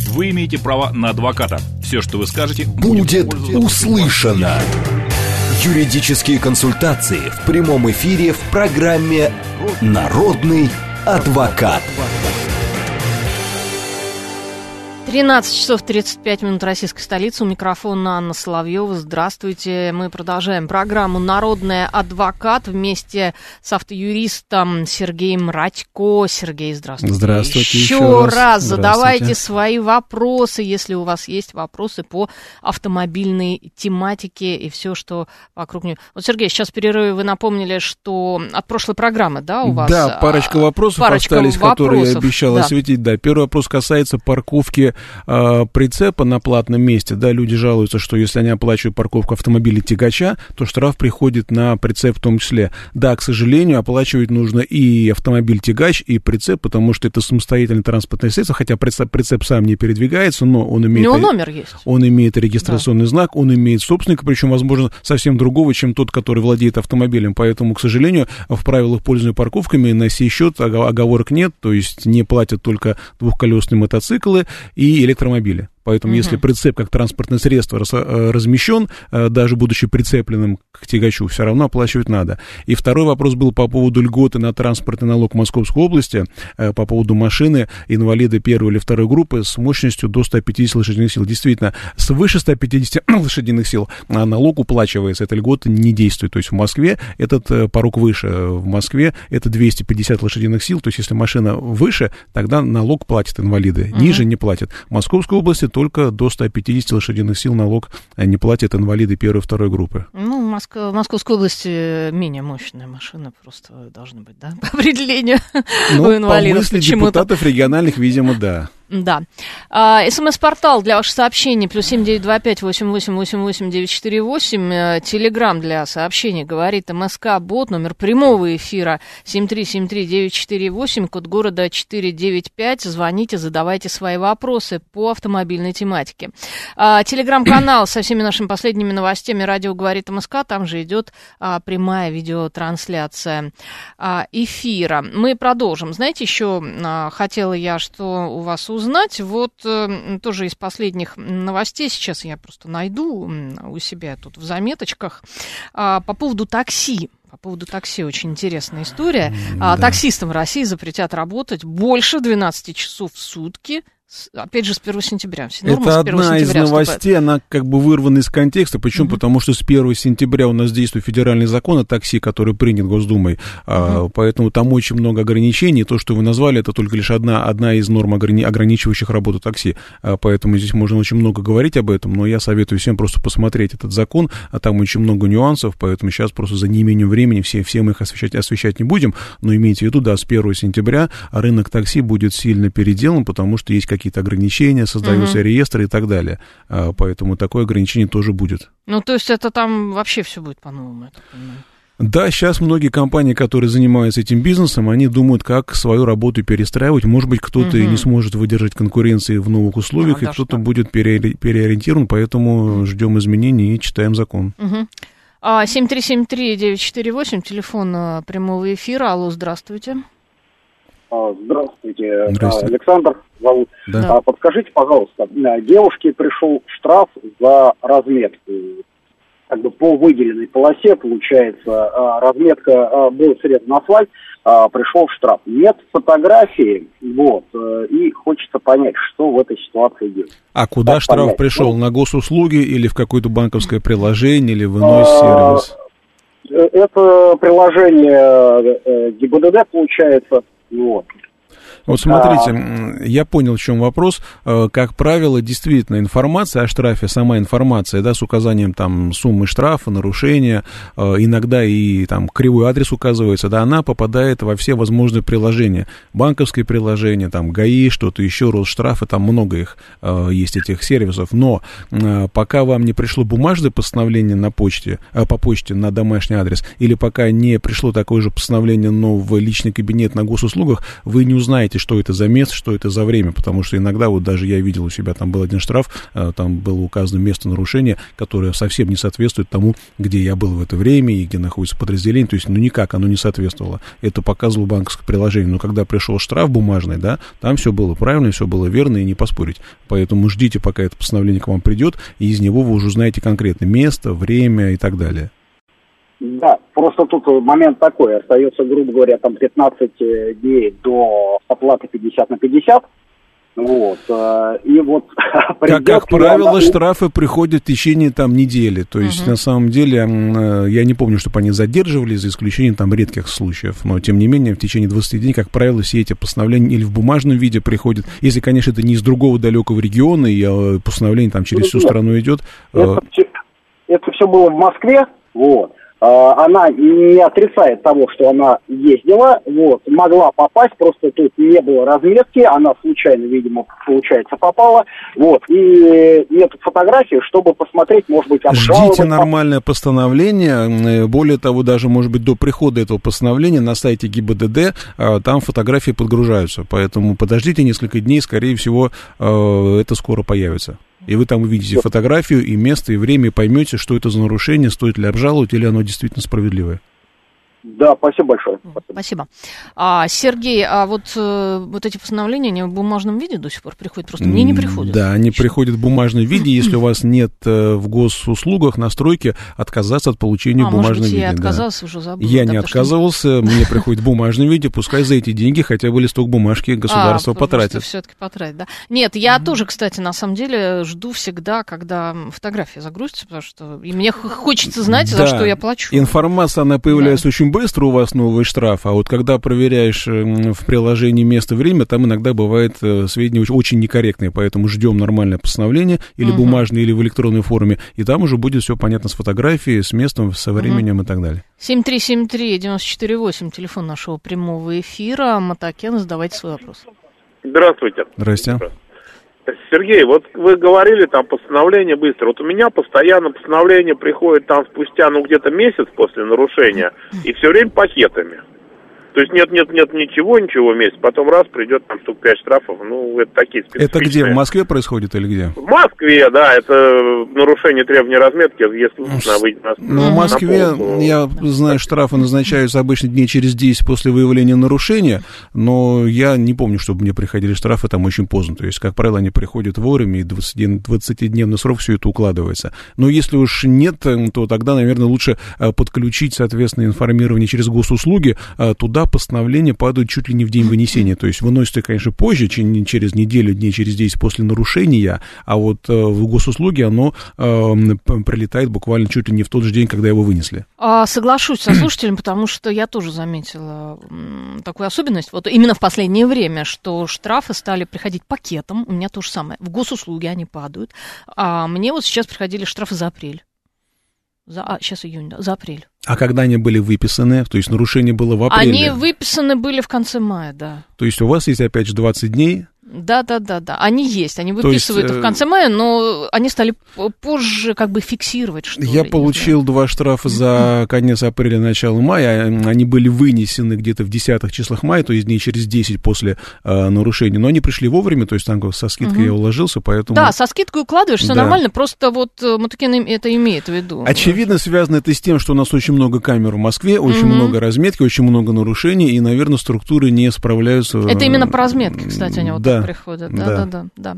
Вы имеете право на адвоката. Все, что вы скажете, будет, будет услышано. Юридические консультации в прямом эфире в программе «Народный адвокат». 13 часов 35 минут российской столицы. У микрофона Анна Соловьева. Здравствуйте. Мы продолжаем программу «Народный адвокат» вместе с автоюристом Сергеем Радько. Сергей, здравствуйте. Здравствуйте еще, еще раз. раз. Задавайте свои вопросы, если у вас есть вопросы по автомобильной тематике и все, что вокруг нее. Вот, Сергей, сейчас в перерыве вы напомнили, что от прошлой программы, да, у вас? Да, парочка а, вопросов парочка остались, которые я вопросов, обещал да. осветить. Да, первый вопрос касается парковки э, прицепа на платном месте. Да, люди жалуются, что если они оплачивают парковку автомобиля тягача, то штраф приходит на прицеп в том числе. Да, к сожалению, оплачивать нужно и автомобиль тягач, и прицеп, потому что это самостоятельное транспортное средство, хотя прицеп, прицеп сам не передвигается, но он У имеет... него номер есть. Он имеет регистрационный знак, он имеет собственника, причем, возможно, совсем другого, чем тот, который владеет автомобилем. Поэтому, к сожалению, в правилах пользования парковками на сей счет ого- оговорок нет, то есть не платят только двухколесные мотоциклы и электромобили. Поэтому, если прицеп как транспортное средство э, размещен, э, даже будучи прицепленным к тягачу, все равно оплачивать надо. И второй вопрос был по поводу льготы на транспортный налог Московской области, э, по поводу машины инвалида первой или второй группы с мощностью до 150 лошадиных сил. Действительно, свыше 150 лошадиных сил а налог уплачивается, эта льгота не действует. То есть в Москве этот порог выше, в Москве это 250 лошадиных сил, то есть если машина выше, тогда налог платят инвалиды, ниже не платят. В Московской области только до 150 лошадиных сил налог э, не платят инвалиды первой и второй группы. Ну, в, Моск- в Московской области менее мощная машина просто должны быть, да, по определению Ну, у по инвалидов мысли почему-то. депутатов региональных, видимо, да. Да. А, СМС-портал для ваших сообщений плюс семь девять два пять восемь восемь восемь восемь девять четыре восемь. Э, Телеграмм для сообщений говорит МСК Бот номер прямого эфира семь три семь три девять четыре восемь код города четыре девять пять. Звоните, задавайте свои вопросы по автомобильной тематике. А, Телеграм-канал со всеми нашими последними новостями радио говорит МСК. Там же идет а, прямая видеотрансляция эфира. Мы продолжим. Знаете, еще хотела я что у вас узнать. Вот э, тоже из последних новостей, сейчас я просто найду у себя тут в заметочках, а, по поводу такси. По поводу такси очень интересная история. А, Таксистам в России запретят работать больше 12 часов в сутки. Опять же, с 1 сентября. Все нормы Это с 1 одна из новостей, она как бы вырвана из контекста. Почему? Потому что с 1 сентября у нас действует федеральный закон о такси, который принят Госдумой. А, поэтому там очень много ограничений. То, что вы назвали, это только лишь одна, одна из норм ограни- ограничивающих работу такси. А, поэтому здесь можно очень много говорить об этом, но я советую всем просто посмотреть этот закон, а там очень много нюансов, поэтому сейчас просто за неимением времени все, все мы их освещать, освещать не будем. Но имейте в виду, да, с 1 сентября рынок такси будет сильно переделан, потому что есть какие-то ограничения, создаются реестры и так далее. А, Поэтому такое ограничение тоже будет. Ну, то есть это там вообще все будет по-новому, я так понимаю. Да, сейчас многие компании, которые занимаются этим бизнесом, они думают, как свою работу перестраивать. Может быть, кто-то и не сможет выдержать конкуренции в новых условиях, Да, и кто-то так. будет переори- переориентирован, поэтому ждем изменений и читаем закон. А, 7373948, телефон а, прямого эфира. Алло, здравствуйте. А, Здравствуйте. А, Александр зовут. Да. А, Подскажите, пожалуйста, девушке пришел штраф за разметку. Как бы по выделенной полосе, получается, разметка был срезан асфальт, а, пришел штраф. Нет фотографии, вот, э, и хочется понять, что в этой ситуации делать. А куда Как штраф понять? пришел? Ну, На госуслуги или в какое-то банковское приложение, или в иной сервис? Э, Это приложение э, ГИБДД, получается, вот. Вот смотрите, м, я понял, в чем вопрос. Э, Как правило, действительно, информация о штрафе, сама информация, да, с указанием там суммы штрафа, нарушения, э, иногда и там кривой адрес указывается, да, она попадает во все возможные приложения. Банковские приложения, там ГАИ, что-то еще, Росштрафы, там много их э, есть, этих сервисов. Но пока вам не пришло бумажное постановление на почте, по почте на домашний адрес, или пока не пришло такое же постановление, но в личный кабинет на госуслугах, вы не узнаете, что это за место, что это за время, потому что иногда, вот даже я видел у себя, там был один штраф, э, там было указано место нарушения, которое совсем не соответствует тому, где я был в это время и где находится подразделение, то есть, ну, никак оно не соответствовало. Это показывало банковское приложение, но когда пришел штраф бумажный, да, там все было правильно, все было верно и не поспорить. Поэтому ждите, пока это постановление к вам придет, и из него вы уже узнаете конкретно место, время и так далее. Да, просто тут момент такой, остается, грубо говоря, там 15 дней до оплаты 50 на 50, Вот. э, И вот Как, как правило, штрафы приходят в течение там недели. То есть, Мгм. на самом деле, э, я не помню, чтобы они задерживались, за исключением там редких случаев. Но, тем не менее, в течение 20 дней, как правило, все эти постановления или в бумажном виде приходят. Если, конечно, это не из другого далекого региона, и э, постановление там через всю Нет. страну идет. э, Это, все- это все было в Москве, вот. А, Она не отрицает того, что она ездила, вот, могла попасть, просто тут не было разметки, она случайно, видимо, получается, попала, вот, и нет фотографии, чтобы посмотреть, может быть. Ждите нормальное постановление. Э, Более того, даже, может быть, до прихода этого постановления на сайте ГИБДД э, там фотографии подгружаются. Поэтому подождите несколько дней, скорее всего, э, это скоро появится. И вы там увидите фотографию и место, и время, и поймете, что это за нарушение, стоит ли обжаловать, или оно действительно справедливое. Да, спасибо большое. Спасибо. А, Сергей, а вот, э, вот эти постановления, они в бумажном виде до сих пор приходят? Просто мне не приходят. Да, они приходят в бумажном виде. Если у вас нет э, в госуслугах настройки, отказаться от получения а, быть, виде. я да. отказался, уже забыла. Я да, не потому что- отказывался, мне приходит в бумажном виде, пускай за эти деньги хотя бы листок бумажки государство а, потратит. все-таки потратит, да. Нет, я тоже, кстати, на самом деле жду всегда, когда фотография загрузится, потому что и мне хочется знать, за Да. что я плачу. Информация, она появляется очень быстро, у вас новый штраф, а вот когда проверяешь м, в приложении место, время, там иногда бывает э, сведения очень, очень некорректные, поэтому ждем нормальное постановление, или Мгм. бумажное, или в электронной форме, и там уже будет все понятно с фотографией, с местом, со временем и так далее. 7373948, телефон нашего прямого эфира. Матакен, задавайте свой вопрос. Здравствуйте. Здрасте. Сергей, вот вы говорили там постановление быстро. Вот у меня постоянно постановление приходит там спустя, ну, где-то месяц после нарушения, и все время пакетами. То есть нет, нет, нет, ничего, ничего месяц. Потом раз придет там штук 5 штрафов. Ну, это такие Это где, в специфичные. Москве происходит или где? В Москве, да, это нарушение требований разметки, если нужно выйти на Ну, в. Москве, на полку. я знаю, штрафы назначаются обычно дней через 10 после выявления нарушения, но я не помню, чтобы мне приходили штрафы там очень поздно. То есть, как правило, они приходят вовремя, и 20 20-дневный срок все это укладывается. Но если уж нет, э, то тогда, наверное, лучше э, подключить, соответственно, информирование через госуслуги. А Постановления падают чуть ли не в день вынесения. То есть, выносится, конечно, позже, через неделю, дней через 10 после нарушения, а вот э, в госуслуги оно э, м, п- прилетает буквально чуть ли не в тот же день, когда его вынесли. А, соглашусь со слушателем, потому что я тоже заметила такую особенность, вот именно в последнее время, что штрафы стали приходить пакетом, у меня то же самое, в госуслуги они падают, а мне вот сейчас приходили штрафы за апрель. За, а, сейчас июнь, да, за апрель. А когда они были выписаны, то есть нарушение было в апреле, Они выписаны были в конце мая, да. то есть у вас есть опять же 20 дней, Да, да, да, да. Они есть, они То есть, выписывают их э, в конце мая, но они стали позже как бы фиксировать, что ли, Я не получил два штрафа за конец апреля, начало мая. Они были вынесены где-то в десятых числах мая, то есть дней через 10 после э, нарушения. Но они пришли вовремя, то есть там со скидкой Мгм. я уложился, поэтому... Да, со скидкой укладываешь, все Да. нормально, просто вот э, Матукин это имеет в виду. Очевидно, связано это с тем, что у нас очень много камер в Москве, очень Мгм. много разметки, очень много нарушений, и, наверное, структуры не справляются. Это э, именно по разметке, кстати, они вот да, приходят. Да, да. да, да. да.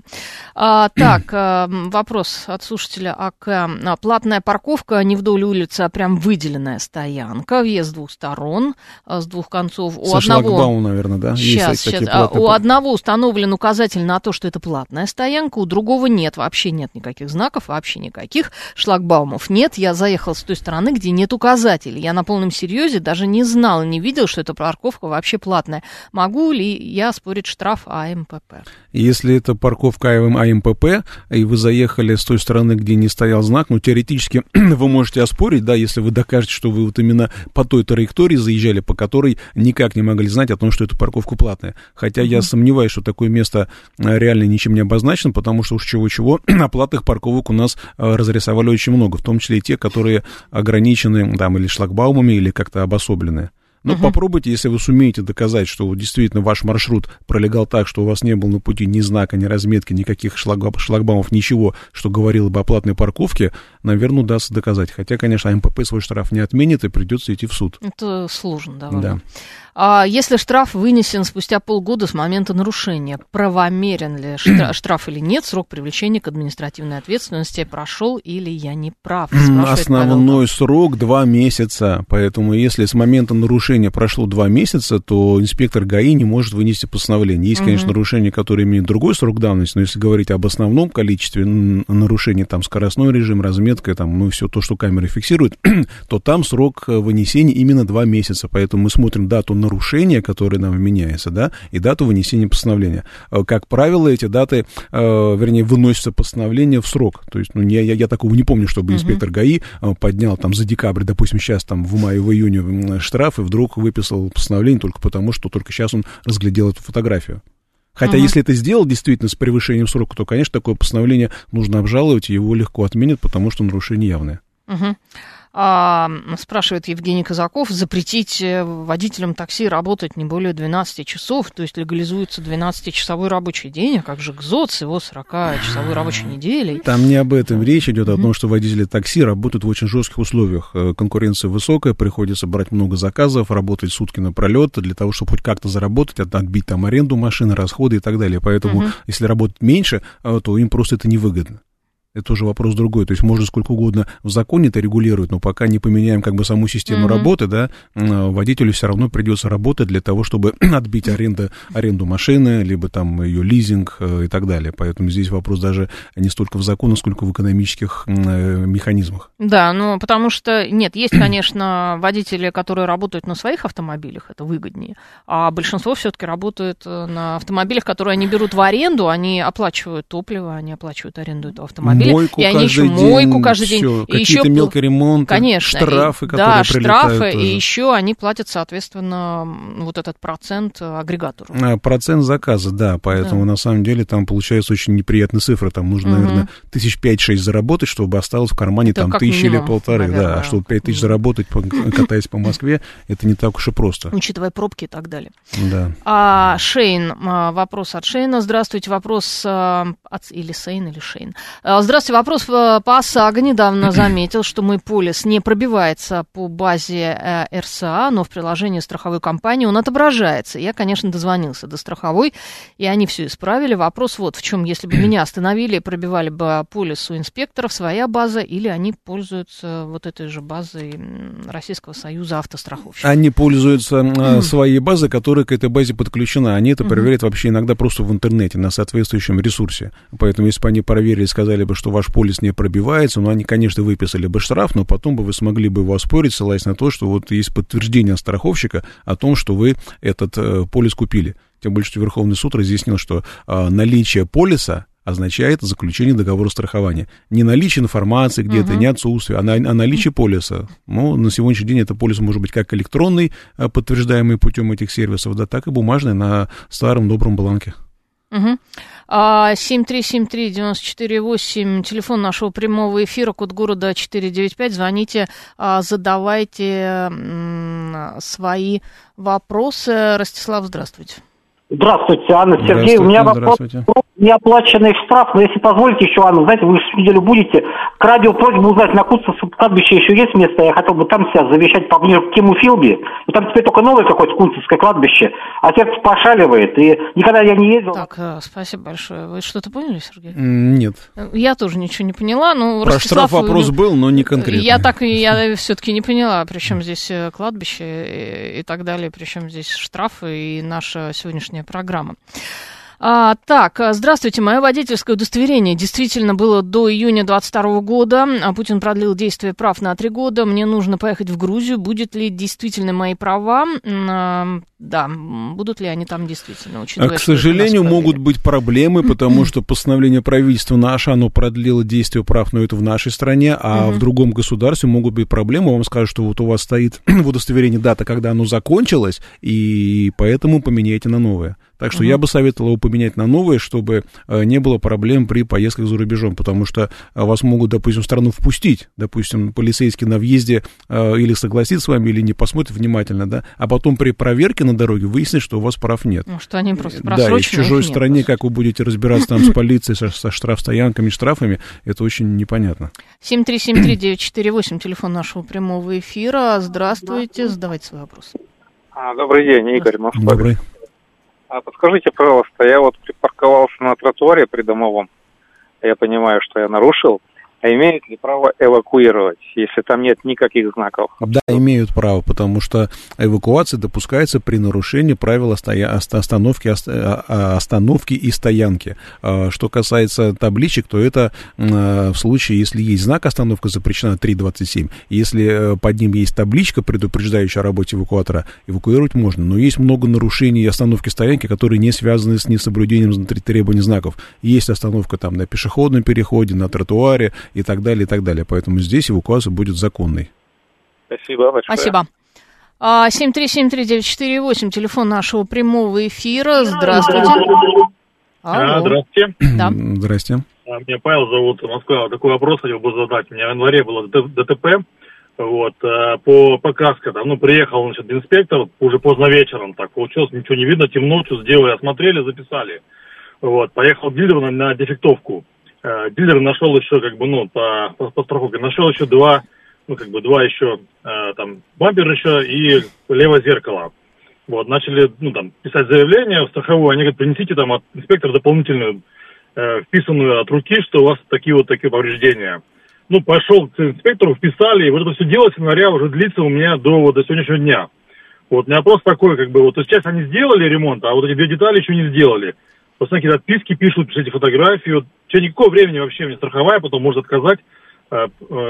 А, так, м, вопрос от слушателя АК. А, Платная парковка не вдоль улицы, а прям выделенная стоянка. Въезд с двух сторон, а, с двух концов. У Со одного... шлагбаумом, наверное, да? Сейчас, сейчас. А, платные У одного установлен указатель на то, что это платная стоянка, у другого нет, вообще нет никаких знаков, вообще никаких шлагбаумов нет. Я заехал с той стороны, где нет указателей. Я на полном серьезе даже не знал, не видел, что эта парковка вообще платная. Могу ли я спорить штраф АМПП? Если это парковка АМ, АМПП, и вы заехали с той стороны, где не стоял знак, ну, теоретически вы можете оспорить, да, если вы докажете, что вы вот именно по той траектории заезжали, по которой никак не могли знать о том, что эта парковка платная. Хотя я сомневаюсь, что такое место э, реально ничем не обозначено, потому что уж чего-чего, а платных парковок у нас э, разрисовали очень много, в том числе и те, которые ограничены там или шлагбаумами, или как-то обособленные. Но Мгм. попробуйте, если вы сумеете доказать, что действительно ваш маршрут пролегал так, что у вас не было на пути ни знака, ни разметки, никаких шлаг- шлагбаумов, ничего, что говорило бы о платной парковке, наверное, удастся доказать. Хотя, конечно, МПП свой штраф не отменит и придется идти в суд. Это сложно довольно. Да. А если штраф вынесен спустя полгода с момента нарушения, правомерен ли штраф, штраф или нет, срок привлечения к административной ответственности прошел или я не прав? Павел. Основной срок два месяца, поэтому если с момента нарушения нарушения прошло два месяца, то инспектор ГАИ не может вынести постановление. Есть, конечно, нарушения, которые имеют другой срок давности, но если говорить об основном количестве нарушений, там, скоростной режим, разметка, там, ну, все то, что камеры фиксируют, то там срок э, вынесения именно два месяца. Поэтому мы смотрим дату нарушения, которое нам меняется, да, и дату вынесения постановления. Э, как правило, эти даты, э, вернее, выносятся постановление в срок. То есть, ну, я, я, я такого не помню, чтобы инспектор ГАИ поднял там за декабрь, допустим, сейчас там в мае, в июне штраф и вдруг выписал постановление только потому, что только сейчас он разглядел эту фотографию. Хотя, uh-huh. если это сделал действительно с превышением срока, то, конечно, такое постановление нужно обжаловать, и его легко отменят, потому что нарушение явное. Uh-huh. А, спрашивает Евгений Казаков, запретить э, водителям такси работать не более 12 часов, то есть легализуется 12-часовой рабочий день, а как же ГЗОТ с его 40-часовой рабочей неделей? Там не об этом речь идет, о том, что водители такси работают в очень жестких условиях. Э, конкуренция высокая, приходится брать много заказов, работать сутки напролет для того, чтобы хоть как-то заработать, отбить там аренду машины, расходы и так далее. Поэтому, если работать меньше, э, то им просто это невыгодно это уже вопрос другой. То есть можно сколько угодно в законе это регулировать, но пока не поменяем как бы саму систему mm-hmm. работы, да, водителю все равно придется работать для того, чтобы отбить аренду, аренду машины, либо там ее лизинг э, и так далее. Поэтому здесь вопрос даже не столько в законе, сколько в экономических э, механизмах. Да, ну потому что, нет, есть, конечно, водители, которые работают на своих автомобилях, это выгоднее, а большинство все-таки работает э, на автомобилях, которые они берут в аренду, они оплачивают топливо, они оплачивают аренду этого автомобиля автомобиля. Мойку и они еще день, мойку каждый день. Все, и еще мелкий ремонт, конечно, штрафы, и, которые Да, штрафы, тоже. и еще они платят, соответственно, вот этот процент агрегатору. А, процент заказа, да, поэтому да. на самом деле там получается очень неприятные цифры. Там нужно, угу. наверное, тысяч пять-шесть заработать, чтобы осталось в кармане это там тысячи или полторы. Наверное. Да, а чтобы пять тысяч заработать, катаясь по Москве, это не так уж и просто. Учитывая пробки и так далее. Да. А, Шейн, а, вопрос от Шейна. Здравствуйте, вопрос а, от... Или Сейн, или Шейн. Здравствуйте Здравствуйте. Вопрос э, по ОСАГО. Недавно заметил, что мой полис не пробивается по базе э, РСА, но в приложении страховой компании он отображается. Я, конечно, дозвонился до страховой, и они все исправили. Вопрос вот в чем. Если бы меня остановили и пробивали бы полис у инспекторов, своя база, или они пользуются вот этой же базой Российского союза автостраховщиков? Они пользуются mm. своей базой, которая к этой базе подключена. Они это проверяют вообще иногда просто в интернете, на соответствующем ресурсе. Поэтому, если бы они проверили и сказали бы, что что ваш полис не пробивается, но они, конечно, выписали бы штраф, но потом бы вы смогли бы его оспорить, ссылаясь на то, что вот есть подтверждение страховщика о том, что вы этот э, полис купили. Тем более, что Верховный суд разъяснил, что э, наличие полиса означает заключение договора страхования. Не наличие информации где-то, uh-huh. не отсутствие, а, на, а наличие полиса. Ну, на сегодняшний день это полис может быть как электронный, э, подтверждаемый путем этих сервисов, да, так и бумажный на старом добром бланке. Угу. 7373948, телефон нашего прямого эфира, код города 495. Звоните, а, задавайте свои вопросы. Ростислав, здравствуйте. Здравствуйте, Анна Сергей. У меня вопрос неоплаченный штраф, но если позволите еще, Анна, знаете, вы же неделю будете, к радио просьба узнать, на Куцевском кладбище еще есть место, я хотел бы там себя завещать поближе к Киму Филби, и там теперь только новое какое-то Куцевское кладбище, а сердце пошаливает, и никогда я не ездил. Так, э, спасибо большое. Вы что-то поняли, Сергей? Нет. Я тоже ничего не поняла, но Про Ростислав, штраф вопрос ну, был, но не конкретно. Я так и я все-таки не поняла, при чем здесь э, кладбище и, и так далее, при чем здесь штрафы и наша сегодняшняя программа. А, так, здравствуйте. Мое водительское удостоверение действительно было до июня 2022 года. А Путин продлил действие прав на три года. Мне нужно поехать в Грузию. Будет ли действительно мои права? А, да, будут ли они там действительно, учитывая, К сожалению, могут быть проблемы, потому что постановление правительства наше, оно продлило действие прав, но это в нашей стране, а в другом государстве могут быть проблемы. Вам скажут, что вот у вас стоит в удостоверении дата, когда оно закончилось, и поэтому поменяйте на новое. Так что угу. я бы советовал его поменять на новое, чтобы э, не было проблем при поездках за рубежом, потому что э, вас могут, допустим, в страну впустить, допустим, полицейский на въезде э, или согласится с вами, или не посмотрит внимательно, да, а потом при проверке на дороге выяснит, что у вас прав нет. Ну, что они просто Да, и в чужой стране, нет, как вы будете разбираться там с полицией, со, со штрафстоянками, штрафами, это очень непонятно. 7373948, телефон нашего прямого эфира. Здравствуйте, задавайте свой вопрос. А, добрый день, Игорь Москва. Добрый. А подскажите, пожалуйста, я вот припарковался на тротуаре придомовом. Я понимаю, что я нарушил. А имеют ли право эвакуировать, если там нет никаких знаков? Да, имеют право, потому что эвакуация допускается при нарушении правил остановки, а, остановки и стоянки. А, что касается табличек, то это в случае, если есть знак «Остановка запрещена 3.27», если э, под ним есть табличка, предупреждающая о работе эвакуатора, эвакуировать можно. Но есть много нарушений остановки стоянки, которые не связаны с несоблюдением требований знаков. Есть остановка там на пешеходном переходе, на тротуаре, и так далее, и так далее. Поэтому здесь эвакуация будет законной. Спасибо большое. Спасибо. 7373948, а, телефон нашего прямого эфира. Здравствуйте. Алло. Здравствуйте. Да. Здрасте. А, меня Павел зовут, Москва. Такой вопрос хотел бы задать. У меня в январе было ДТП вот, э, по покраска, там, ну, приехал, значит, инспектор, уже поздно вечером, так, получилось, ничего не видно, темно, что сделали, осмотрели, записали. Вот, поехал дилер на, на дефектовку. Э, дилер нашел еще, как бы, ну, по, по, по страховке, нашел еще два, ну, как бы, два еще, э, там, бампер еще и левое зеркало. Вот, начали, ну, там, писать заявление в страховую, они говорят, принесите там от инспектора дополнительную, э, вписанную от руки, что у вас такие вот такие повреждения. Ну, пошел к инспектору, вписали, и вот это все дело с уже длится у меня до, вот, до сегодняшнего дня. Вот, у меня вопрос такой, как бы, вот, то есть часть они сделали ремонт, а вот эти две детали еще не сделали. Просто какие-то отписки пишут, пишите фотографии. Вот, в течение никакого времени вообще мне страховая потом может отказать, э, э,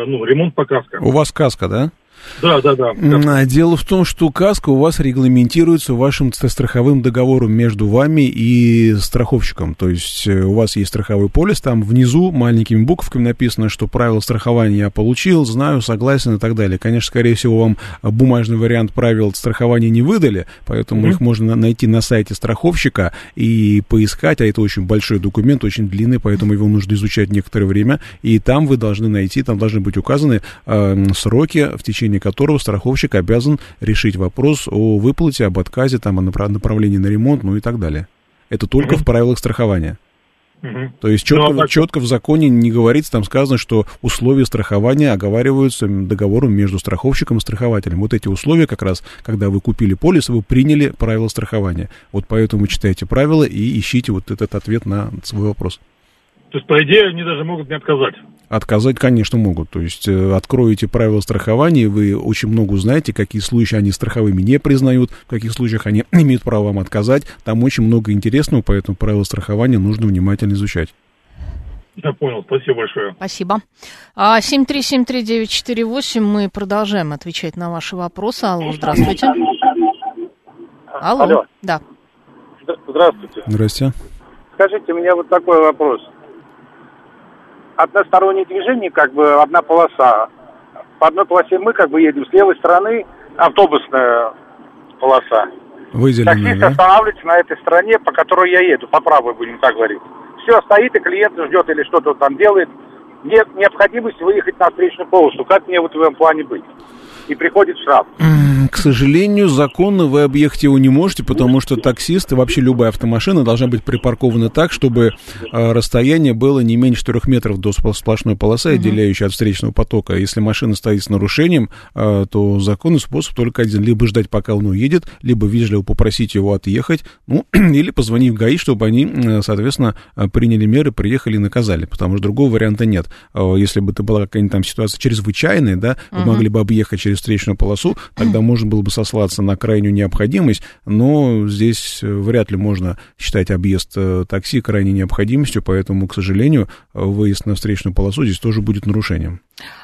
ну, ремонт по каско. У вас каска, да? Да, да, да. А, дело в том, что каска у вас регламентируется вашим страховым договором между вами и страховщиком. То есть э, у вас есть страховой полис, там внизу маленькими буквами написано, что правила страхования я получил, знаю, согласен и так далее. Конечно, скорее всего, вам бумажный вариант правил страхования не выдали, поэтому mm-hmm. их можно найти на сайте страховщика и поискать, а это очень большой документ, очень длинный, поэтому его нужно изучать некоторое время, и там вы должны найти, там должны быть указаны э, сроки, в течение течение которого страховщик обязан решить вопрос о выплате, об отказе, там, о направлении на ремонт, ну и так далее. Это только mm-hmm. в правилах страхования. Mm-hmm. То есть четко, ну, а четко в законе не говорится, там сказано, что условия страхования оговариваются договором между страховщиком и страхователем. Вот эти условия как раз, когда вы купили полис, вы приняли правила страхования. Вот поэтому читайте правила и ищите вот этот ответ на свой вопрос. То есть, по идее, они даже могут не отказать. Отказать, конечно, могут. То есть э, откроете правила страхования, вы очень много узнаете, какие случаи они страховыми не признают, в каких случаях они имеют право вам отказать. Там очень много интересного, поэтому правила страхования нужно внимательно изучать. Я понял, спасибо большое. Спасибо. А 7373948, мы продолжаем отвечать на ваши вопросы. Алло, здравствуйте. Алло. Алло. Да. Здравствуйте. Здрасте. Скажите, у меня вот такой вопрос одностороннее движение, как бы одна полоса. По одной полосе мы как бы едем, с левой стороны автобусная полоса. Выделенная, Таксист да? останавливается на этой стороне, по которой я еду, по правой будем так говорить. Все, стоит и клиент ждет или что-то там делает. Нет необходимости выехать на встречную полосу. Как мне вот в этом плане быть? и приходит штраф. К сожалению, законно вы объехать его не можете, потому что таксист и вообще любая автомашина должна быть припаркована так, чтобы э, расстояние было не меньше 4 метров до сплошной полосы, отделяющей от встречного потока. Если машина стоит с нарушением, э, то законный способ только один. Либо ждать, пока он уедет, либо вежливо попросить его отъехать, ну, или позвонить в ГАИ, чтобы они, соответственно, приняли меры, приехали и наказали, потому что другого варианта нет. Если бы это была какая-нибудь там ситуация чрезвычайная, да, вы могли бы объехать через встречную полосу, тогда можно было бы сослаться на крайнюю необходимость, но здесь э, вряд ли можно считать объезд э, такси крайней необходимостью, поэтому, к сожалению, выезд на встречную полосу здесь тоже будет нарушением.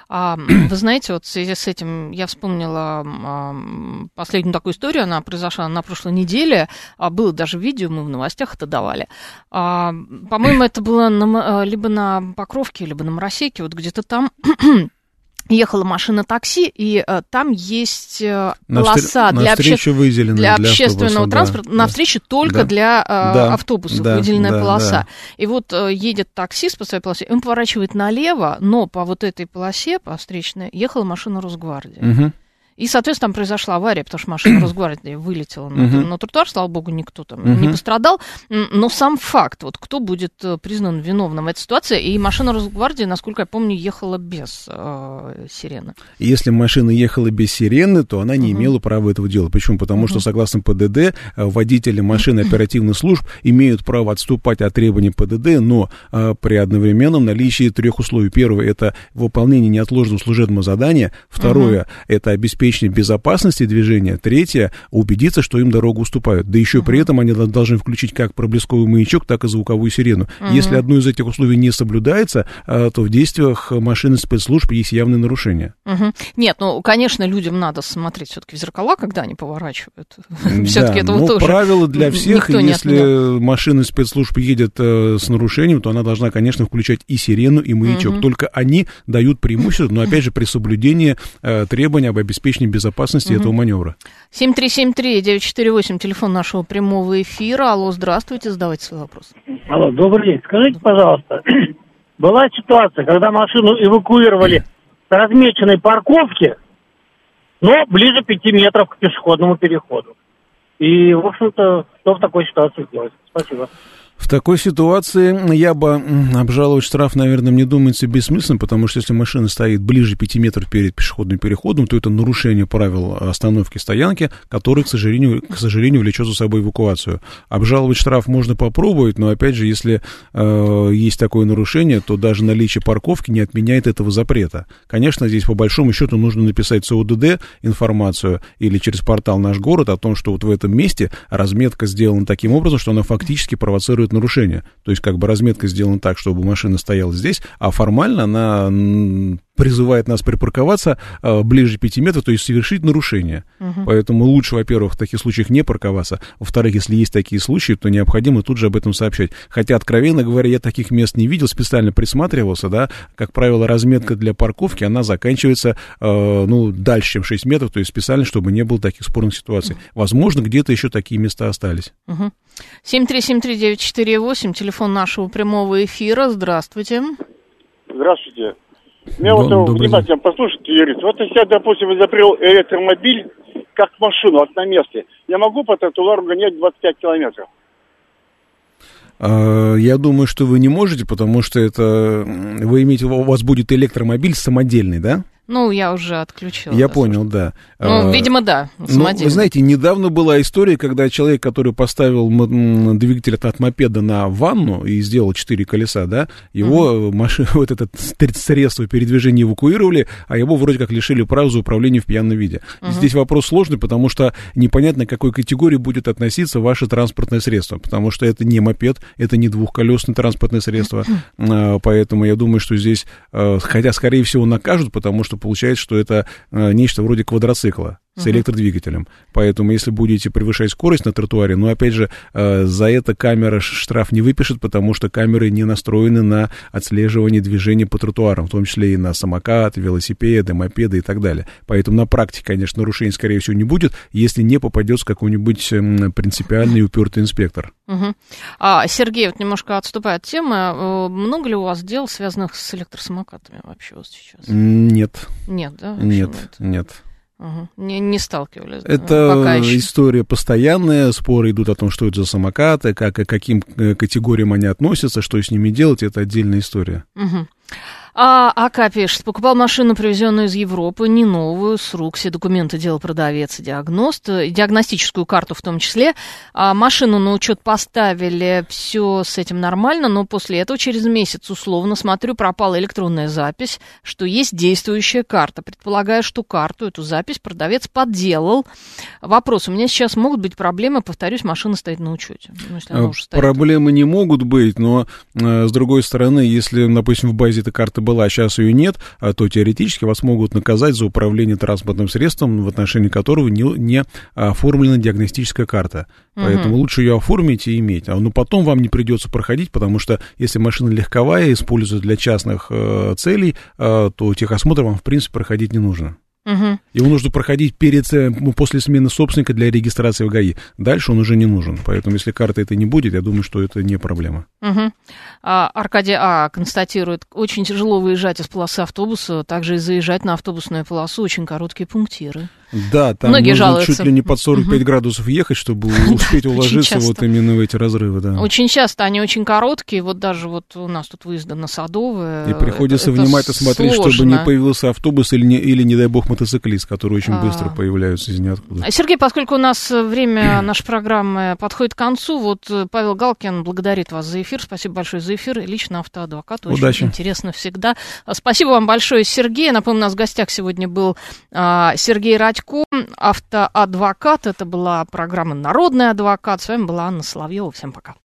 А, вы знаете, вот в связи с этим я вспомнила а, последнюю такую историю, она произошла на прошлой неделе, а, было даже видео, мы в новостях это давали. А, по-моему, это было на, либо на Покровке, либо на Моросейке, вот где-то там ехала машина такси, и э, там есть э, полоса для, обще... для, для общественного транспорта, да, навстречу да, только да, для э, да, автобусов да, выделенная да, полоса. Да. И вот э, едет таксист по своей полосе, он поворачивает налево, но по вот этой полосе, по встречной, ехала машина Росгвардии. Угу. И, соответственно, там произошла авария, потому что машина Росгвардии вылетела на, Мгм. на тротуар, слава богу, никто там Мгм. не пострадал. Но сам факт, вот кто будет э, признан виновным в этой ситуации, и машина Росгвардии, насколько я помню, ехала без э, сирены. Если машина ехала без сирены, то она не Мгм. имела права этого делать. Почему? Потому что, Мгм. согласно ПДД, э, водители машин оперативных служб имеют право отступать от требований ПДД, но э, при одновременном наличии трех условий. Первое – это выполнение неотложного служебного задания. Второе – это обеспечение безопасности движения. Третье – убедиться, что им дорогу уступают. Да еще при этом они должны включить как проблесковый маячок, так и звуковую сирену. Мгм. Если одно из этих условий не соблюдается, э, то в действиях машины спецслужб есть явные нарушения. Мгм. Нет, ну, конечно, людям надо смотреть все-таки в зеркала, когда они поворачивают. Да, Все-таки этого но тоже правило для всех, никто если машина спецслужб едет э, с нарушением, то она должна, конечно, включать и сирену, и маячок. Только они дают преимущество, но, опять же, при соблюдении э, требований об обеспечении безопасности Мгм. этого маневра. 7373948, телефон нашего прямого эфира. Алло, здравствуйте, задавайте свой вопрос. Алло, добрый день. Скажите, пожалуйста, была ситуация, когда машину эвакуировали с размеченной парковки, но ближе пяти метров к пешеходному переходу. И, в общем-то, что в такой ситуации делать? Спасибо. В такой ситуации я бы обжаловать штраф, наверное, мне думается бессмысленно, потому что если машина стоит ближе 5 метров перед пешеходным переходом, то это нарушение правил остановки стоянки, который, к сожалению, к сожалению, влечет за собой эвакуацию. Обжаловать штраф можно попробовать, но опять же, если э, есть такое нарушение, то даже наличие парковки не отменяет этого запрета. Конечно, здесь по большому счету нужно написать СОДД информацию или через портал «Наш город» о том, что вот в этом месте разметка сделана таким образом, что она фактически провоцирует нарушение. То есть как бы разметка сделана так, чтобы машина стояла здесь, а формально она призывает нас припарковаться э, ближе 5 метров, то есть совершить нарушение. Мгм. Поэтому лучше, во-первых, в таких случаях не парковаться. Во-вторых, если есть такие случаи, то необходимо тут же об этом сообщать. Хотя, откровенно говоря, я таких мест не видел, специально присматривался, да. Как правило, разметка для парковки, она заканчивается, э, ну, дальше, чем 6 метров, то есть специально, чтобы не было таких спорных ситуаций. Возможно, где-то еще такие места остались. Мгм. 7373948, телефон нашего прямого эфира. Здравствуйте. Здравствуйте. Меня вот внимательно послушайте, Юрий. Вот если я, допустим, изобрел электромобиль как машину вот на месте, я могу по тротуару гонять 25 километров? Э, Я думаю, что вы не можете, потому что это вы имеете, у вас будет электромобиль самодельный, да? Ну, я уже отключила. Я да, понял, да. Ну, Э, видимо, да, Ну, вы знаете, недавно была история, когда человек, который поставил двигатель от, мопеда на ванну и сделал четыре колеса, да, его машину, вот это ст- средство передвижения эвакуировали, а его вроде как лишили прав за управление в пьяном виде. Мгм. Здесь вопрос сложный, потому что непонятно, к какой категории будет относиться ваше транспортное средство, потому что это не мопед, это не двухколесное транспортное средство, А, поэтому я думаю, что здесь, э, хотя, скорее всего, накажут, потому что получается, что это э, нечто вроде квадроцикла с электродвигателем. Поэтому, если будете превышать скорость на тротуаре, ну, опять же, э, за это камера штраф не выпишет, потому что камеры не настроены на отслеживание движения по тротуарам, в том числе и на самокат, велосипеды, мопеды и так далее. Поэтому на практике, конечно, нарушений, скорее всего, не будет, если не попадется какой-нибудь м, принципиальный упертый инспектор. А, Сергей, вот немножко отступая от темы, э, много ли у вас дел, связанных с электросамокатами вообще вот сейчас? Нет. Нет, да? Нет, нет. Ага. Не, не сталкивались. Это пока еще. история постоянная, споры идут о том, что это за самокаты, как и каким э, категориям они относятся, что с ними делать, это отдельная история. Мгм. А АК пишет, покупал машину, привезенную из Европы, не новую, с рук, все документы делал продавец и диагност, э, диагностическую карту в том числе. А машину на учет поставили, все с этим нормально, но после этого через месяц, условно, смотрю, пропала электронная запись, что есть действующая карта. Предполагаю, что карту, эту запись продавец подделал. Вопрос, у меня сейчас могут быть проблемы, повторюсь, машина стоит на учете. Ну, Э, стоит. Проблемы не могут быть, но э, с другой стороны, если, допустим, в базе эта карта была, а сейчас ее нет, а, то теоретически вас могут наказать за управление транспортным средством, в отношении которого не, не оформлена диагностическая карта. Мгм. Поэтому лучше ее оформить и иметь. А, Но потом вам не придется проходить, потому что если машина легковая, используется для частных э, целей, э, то техосмотр вам, в принципе, проходить не нужно. Мгм. Его нужно проходить перед, э, ну, после смены собственника для регистрации в ГАИ. Дальше он уже не нужен. Поэтому, если карты это не будет, я думаю, что это не проблема. Мгм. А, Аркадий А. констатирует, очень тяжело выезжать из полосы автобуса, также и заезжать на автобусную полосу, очень короткие пунктиры. Да, там Многие нужно жалуются. чуть ли не под 45 градусов ехать, чтобы успеть уложиться вот именно в эти разрывы, да. Очень часто они очень короткие, вот даже вот у нас тут выезды на Садовое. И приходится внимательно смотреть, чтобы не появился автобус или, не, или, не дай бог, мотоциклист, которые очень А. быстро появляются из ниоткуда. Сергей, поскольку у нас э, время нашей программы подходит к концу, вот э, Павел Галкин благодарит вас за эфир. Спасибо большое за эфир. Лично автоадвокат. Очень Удачи. интересно всегда. Спасибо вам большое, Сергей. Напомню, у нас в гостях сегодня был а, Сергей Радько, автоадвокат. Это была программа «Народный адвокат». С вами была Анна Соловьева. Всем пока.